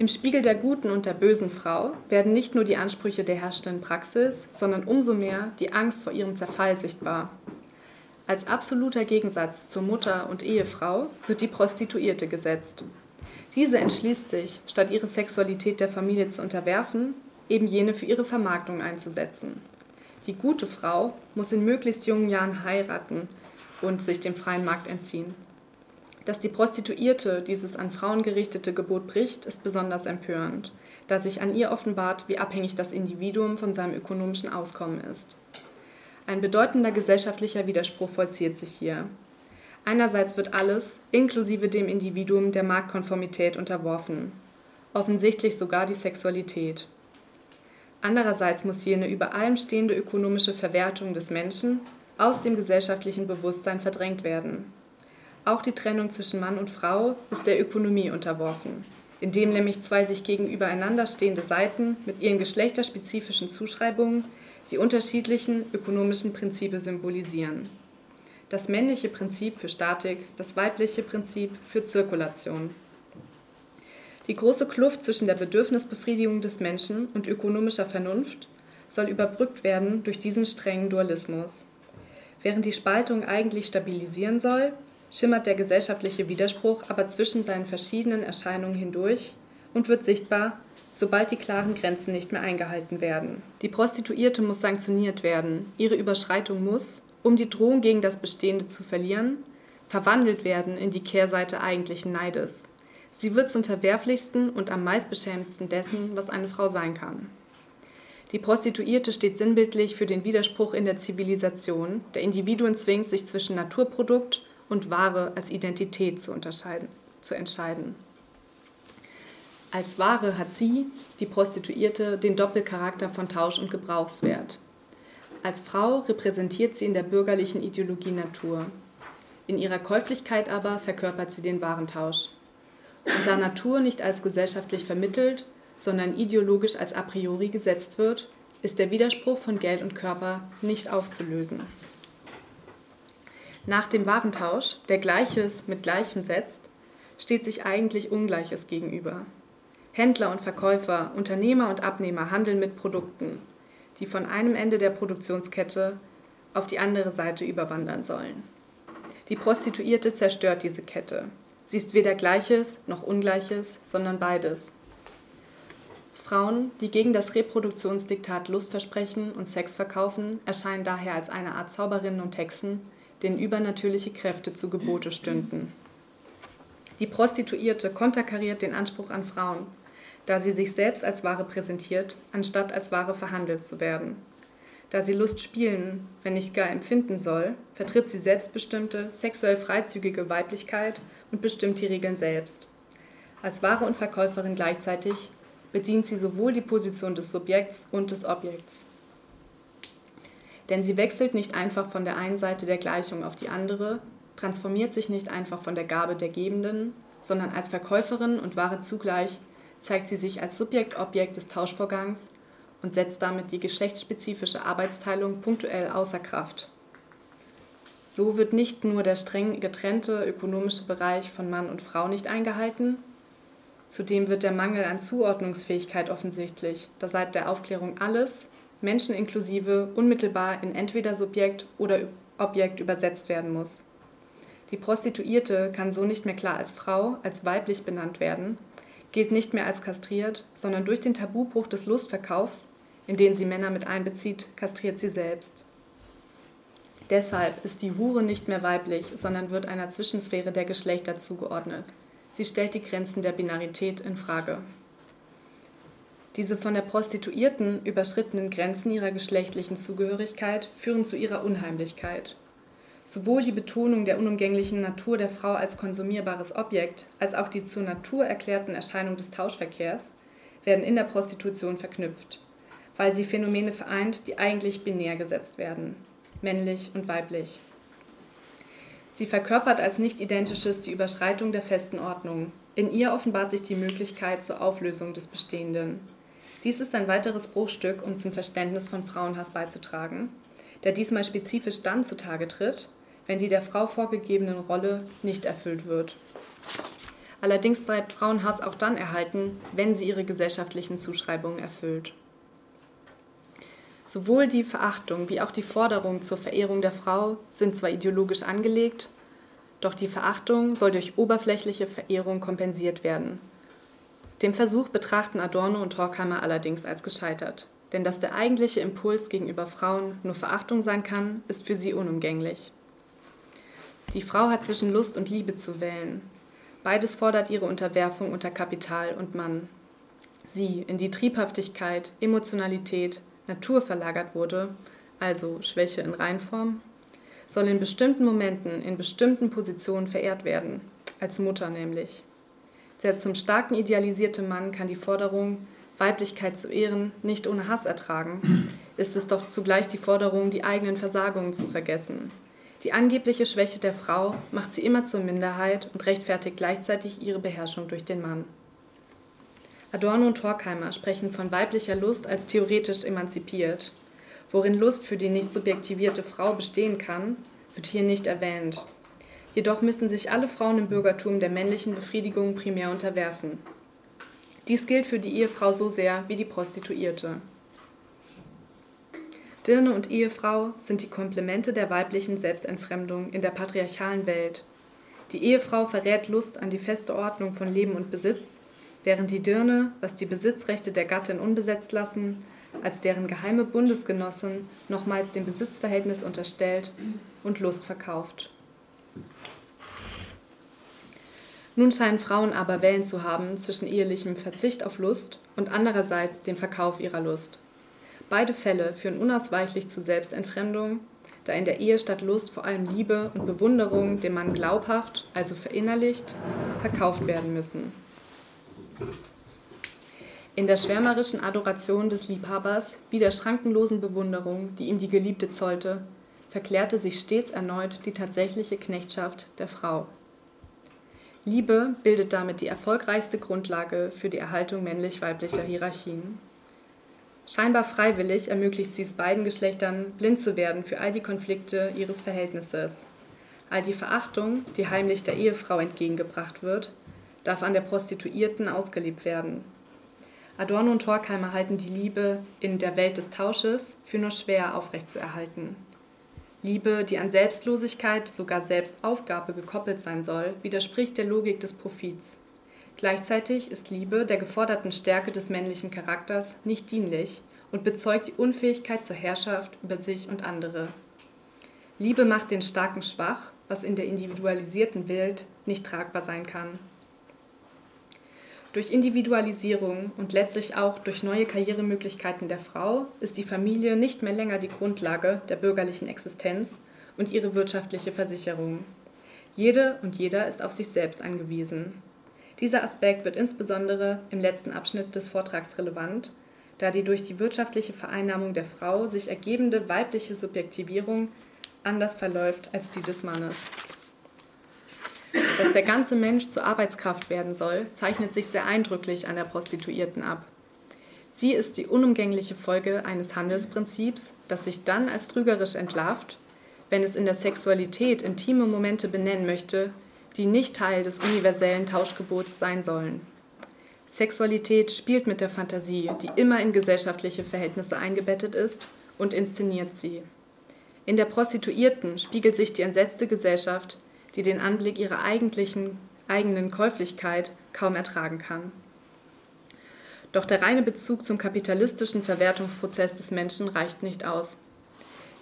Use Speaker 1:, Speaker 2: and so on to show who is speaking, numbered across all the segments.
Speaker 1: Im Spiegel der guten und der bösen Frau werden nicht nur die Ansprüche der herrschenden Praxis, sondern umso mehr die Angst vor ihrem Zerfall sichtbar. Als absoluter Gegensatz zur Mutter und Ehefrau wird die Prostituierte gesetzt. Diese entschließt sich, statt ihre Sexualität der Familie zu unterwerfen, eben jene für ihre Vermarktung einzusetzen. Die gute Frau muss in möglichst jungen Jahren heiraten und sich dem freien Markt entziehen. Dass die Prostituierte dieses an Frauen gerichtete Gebot bricht, ist besonders empörend, da sich an ihr offenbart, wie abhängig das Individuum von seinem ökonomischen Auskommen ist. Ein bedeutender gesellschaftlicher Widerspruch vollzieht sich hier. Einerseits wird alles, inklusive dem Individuum, der Marktkonformität unterworfen, offensichtlich sogar die Sexualität. Andererseits muss jene über allem stehende ökonomische Verwertung des Menschen aus dem gesellschaftlichen Bewusstsein verdrängt werden. Auch die Trennung zwischen Mann und Frau ist der Ökonomie unterworfen, indem nämlich zwei sich gegenübereinander stehende Seiten mit ihren geschlechterspezifischen Zuschreibungen die unterschiedlichen ökonomischen Prinzipien symbolisieren. Das männliche Prinzip für Statik, das weibliche Prinzip für Zirkulation. Die große Kluft zwischen der Bedürfnisbefriedigung des Menschen und ökonomischer Vernunft soll überbrückt werden durch diesen strengen Dualismus. Während die Spaltung eigentlich stabilisieren soll, schimmert der gesellschaftliche Widerspruch aber zwischen seinen verschiedenen Erscheinungen hindurch und wird sichtbar, sobald die klaren Grenzen nicht mehr eingehalten werden. Die Prostituierte muss sanktioniert werden, ihre Überschreitung muss, um die Drohung gegen das Bestehende zu verlieren, verwandelt werden in die Kehrseite eigentlichen Neides. Sie wird zum verwerflichsten und am meistbeschämendsten dessen, was eine Frau sein kann. Die Prostituierte steht sinnbildlich für den Widerspruch in der Zivilisation, der Individuen zwingt, sich zwischen Naturprodukt und Ware als Identität zu, unterscheiden, zu entscheiden. Als Ware hat sie, die Prostituierte, den Doppelcharakter von Tausch und Gebrauchswert. Als Frau repräsentiert sie in der bürgerlichen Ideologie Natur. In ihrer Käuflichkeit aber verkörpert sie den Warentausch. Und da Natur nicht als gesellschaftlich vermittelt, sondern ideologisch als a priori gesetzt wird, ist der Widerspruch von Geld und Körper nicht aufzulösen. Nach dem Warentausch, der Gleiches mit Gleichem setzt, steht sich eigentlich Ungleiches gegenüber. Händler und Verkäufer, Unternehmer und Abnehmer handeln mit Produkten, die von einem Ende der Produktionskette auf die andere Seite überwandern sollen. Die Prostituierte zerstört diese Kette. Sie ist weder Gleiches noch Ungleiches, sondern beides. Frauen, die gegen das Reproduktionsdiktat Lust versprechen und Sex verkaufen, erscheinen daher als eine Art Zauberinnen und Hexen, denen übernatürliche Kräfte zu Gebote stünden. Die Prostituierte konterkariert den Anspruch an Frauen, da sie sich selbst als Ware präsentiert, anstatt als Ware verhandelt zu werden. Da sie Lust spielen, wenn nicht gar empfinden soll, vertritt sie selbstbestimmte, sexuell freizügige Weiblichkeit und bestimmt die Regeln selbst. Als Ware und Verkäuferin gleichzeitig bedient sie sowohl die Position des Subjekts und des Objekts. Denn sie wechselt nicht einfach von der einen Seite der Gleichung auf die andere, transformiert sich nicht einfach von der Gabe der Gebenden, sondern als Verkäuferin und Ware zugleich zeigt sie sich als Subjekt-Objekt des Tauschvorgangs und setzt damit die geschlechtsspezifische Arbeitsteilung punktuell außer Kraft. So wird nicht nur der streng getrennte ökonomische Bereich von Mann und Frau nicht eingehalten, zudem wird der Mangel an Zuordnungsfähigkeit offensichtlich, da seit der Aufklärung alles, Menschen inklusive unmittelbar in entweder Subjekt oder Objekt übersetzt werden muss. Die Prostituierte kann so nicht mehr klar als Frau, als weiblich benannt werden, gilt nicht mehr als kastriert, sondern durch den Tabubruch des Lustverkaufs, in den sie Männer mit einbezieht, kastriert sie selbst. Deshalb ist die Hure nicht mehr weiblich, sondern wird einer Zwischensphäre der Geschlechter zugeordnet. Sie stellt die Grenzen der Binarität in Frage. Diese von der Prostituierten überschrittenen Grenzen ihrer geschlechtlichen Zugehörigkeit führen zu ihrer Unheimlichkeit. Sowohl die Betonung der unumgänglichen Natur der Frau als konsumierbares Objekt als auch die zur Natur erklärten Erscheinungen des Tauschverkehrs werden in der Prostitution verknüpft, weil sie Phänomene vereint, die eigentlich binär gesetzt werden, männlich und weiblich. Sie verkörpert als nicht identisches die Überschreitung der festen Ordnung. In ihr offenbart sich die Möglichkeit zur Auflösung des Bestehenden. Dies ist ein weiteres Bruchstück, um zum Verständnis von Frauenhass beizutragen, der diesmal spezifisch dann zutage tritt, wenn die der Frau vorgegebenen Rolle nicht erfüllt wird. Allerdings bleibt Frauenhass auch dann erhalten, wenn sie ihre gesellschaftlichen Zuschreibungen erfüllt. Sowohl die Verachtung wie auch die Forderung zur Verehrung der Frau sind zwar ideologisch angelegt, doch die Verachtung soll durch oberflächliche Verehrung kompensiert werden. Den Versuch betrachten Adorno und Horkheimer allerdings als gescheitert. Denn dass der eigentliche Impuls gegenüber Frauen nur Verachtung sein kann, ist für sie unumgänglich. Die Frau hat zwischen Lust und Liebe zu wählen. Beides fordert ihre Unterwerfung unter Kapital und Mann. Sie, in die Triebhaftigkeit, Emotionalität, Natur verlagert wurde, also Schwäche in Reinform, soll in bestimmten Momenten, in bestimmten Positionen verehrt werden, als Mutter nämlich. Der zum starken idealisierte Mann kann die Forderung, Weiblichkeit zu ehren, nicht ohne Hass ertragen, ist es doch zugleich die Forderung, die eigenen Versagungen zu vergessen. Die angebliche Schwäche der Frau macht sie immer zur Minderheit und rechtfertigt gleichzeitig ihre Beherrschung durch den Mann. Adorno und Horkheimer sprechen von weiblicher Lust als theoretisch emanzipiert. Worin Lust für die nicht subjektivierte Frau bestehen kann, wird hier nicht erwähnt. Jedoch müssen sich alle Frauen im Bürgertum der männlichen Befriedigung primär unterwerfen. Dies gilt für die Ehefrau so sehr wie die Prostituierte. Dirne und Ehefrau sind die Komplemente der weiblichen Selbstentfremdung in der patriarchalen Welt. Die Ehefrau verrät Lust an die feste Ordnung von Leben und Besitz, während die Dirne, was die Besitzrechte der Gattin unbesetzt lassen, als deren geheime Bundesgenossin nochmals dem Besitzverhältnis unterstellt und Lust verkauft. Nun scheinen Frauen aber Wellen zu haben zwischen ehelichem Verzicht auf Lust und andererseits dem Verkauf ihrer Lust. Beide Fälle führen unausweichlich zu Selbstentfremdung, da in der Ehe statt Lust vor allem Liebe und Bewunderung dem Mann glaubhaft, also verinnerlicht, verkauft werden müssen. In der schwärmerischen Adoration des Liebhabers, wie der schrankenlosen Bewunderung, die ihm die Geliebte zollte, verklärte sich stets erneut die tatsächliche Knechtschaft der Frau. Liebe bildet damit die erfolgreichste Grundlage für die Erhaltung männlich-weiblicher Hierarchien. Scheinbar freiwillig ermöglicht sie es beiden Geschlechtern, blind zu werden für all die Konflikte ihres Verhältnisses. All die Verachtung, die heimlich der Ehefrau entgegengebracht wird, darf an der Prostituierten ausgelebt werden. Adorno und Horkheimer halten die Liebe in der Welt des Tausches für nur schwer aufrechtzuerhalten. Liebe, die an Selbstlosigkeit, sogar Selbstaufgabe gekoppelt sein soll, widerspricht der Logik des Profits. Gleichzeitig ist Liebe der geforderten Stärke des männlichen Charakters nicht dienlich und bezeugt die Unfähigkeit zur Herrschaft über sich und andere. Liebe macht den Starken schwach, was in der individualisierten Welt nicht tragbar sein kann. Durch Individualisierung und letztlich auch durch neue Karrieremöglichkeiten der Frau ist die Familie nicht mehr länger die Grundlage der bürgerlichen Existenz und ihre wirtschaftliche Versicherung. Jede und jeder ist auf sich selbst angewiesen. Dieser Aspekt wird insbesondere im letzten Abschnitt des Vortrags relevant, da die durch die wirtschaftliche Vereinnahmung der Frau sich ergebende weibliche Subjektivierung anders verläuft als die des Mannes. Dass der ganze Mensch zur Arbeitskraft werden soll, zeichnet sich sehr eindrücklich an der Prostituierten ab. Sie ist die unumgängliche Folge eines Handelsprinzips, das sich dann als trügerisch entlarvt, wenn es in der Sexualität intime Momente benennen möchte, die nicht Teil des universellen Tauschgebots sein sollen. Sexualität spielt mit der Fantasie, die immer in gesellschaftliche Verhältnisse eingebettet ist, und inszeniert sie. In der Prostituierten spiegelt sich die entsetzte Gesellschaft die den Anblick ihrer eigentlichen eigenen Käuflichkeit kaum ertragen kann. Doch der reine Bezug zum kapitalistischen Verwertungsprozess des Menschen reicht nicht aus.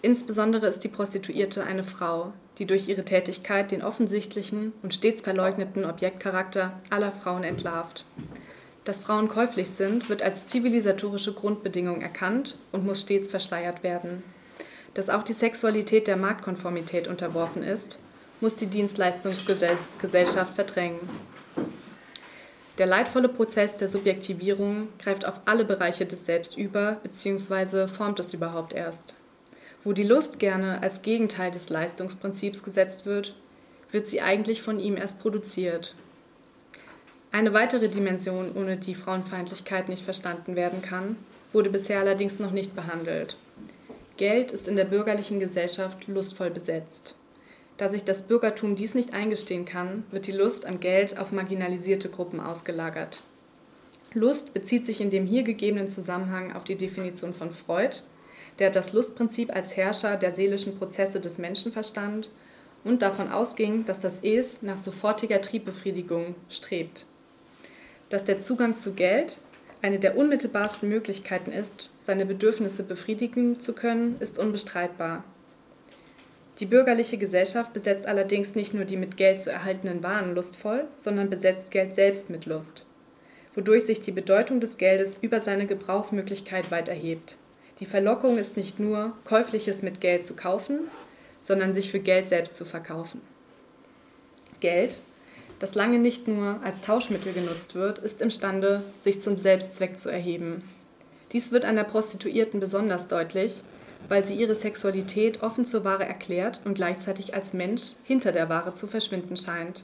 Speaker 1: Insbesondere ist die Prostituierte eine Frau, die durch ihre Tätigkeit den offensichtlichen und stets verleugneten Objektcharakter aller Frauen entlarvt. Dass Frauen käuflich sind, wird als zivilisatorische Grundbedingung erkannt und muss stets verschleiert werden. Dass auch die Sexualität der Marktkonformität unterworfen ist, muss die Dienstleistungsgesellschaft verdrängen. Der leidvolle Prozess der Subjektivierung greift auf alle Bereiche des Selbst über bzw. formt es überhaupt erst. Wo die Lust gerne als Gegenteil des Leistungsprinzips gesetzt wird, wird sie eigentlich von ihm erst produziert. Eine weitere Dimension, ohne die Frauenfeindlichkeit nicht verstanden werden kann, wurde bisher allerdings noch nicht behandelt. Geld ist in der bürgerlichen Gesellschaft lustvoll besetzt. Da sich das Bürgertum dies nicht eingestehen kann, wird die Lust am Geld auf marginalisierte Gruppen ausgelagert. Lust bezieht sich in dem hier gegebenen Zusammenhang auf die Definition von Freud, der das Lustprinzip als Herrscher der seelischen Prozesse des Menschen verstand und davon ausging, dass das Es nach sofortiger Triebbefriedigung strebt. Dass der Zugang zu Geld eine der unmittelbarsten Möglichkeiten ist, seine Bedürfnisse befriedigen zu können, ist unbestreitbar. Die bürgerliche Gesellschaft besetzt allerdings nicht nur die mit Geld zu erhaltenen Waren lustvoll, sondern besetzt Geld selbst mit Lust, wodurch sich die Bedeutung des Geldes über seine Gebrauchsmöglichkeit weit erhebt. Die Verlockung ist nicht nur, Käufliches mit Geld zu kaufen, sondern sich für Geld selbst zu verkaufen. Geld, das lange nicht nur als Tauschmittel genutzt wird, ist imstande, sich zum Selbstzweck zu erheben. Dies wird an der Prostituierten besonders deutlich, weil sie ihre Sexualität offen zur Ware erklärt und gleichzeitig als Mensch hinter der Ware zu verschwinden scheint.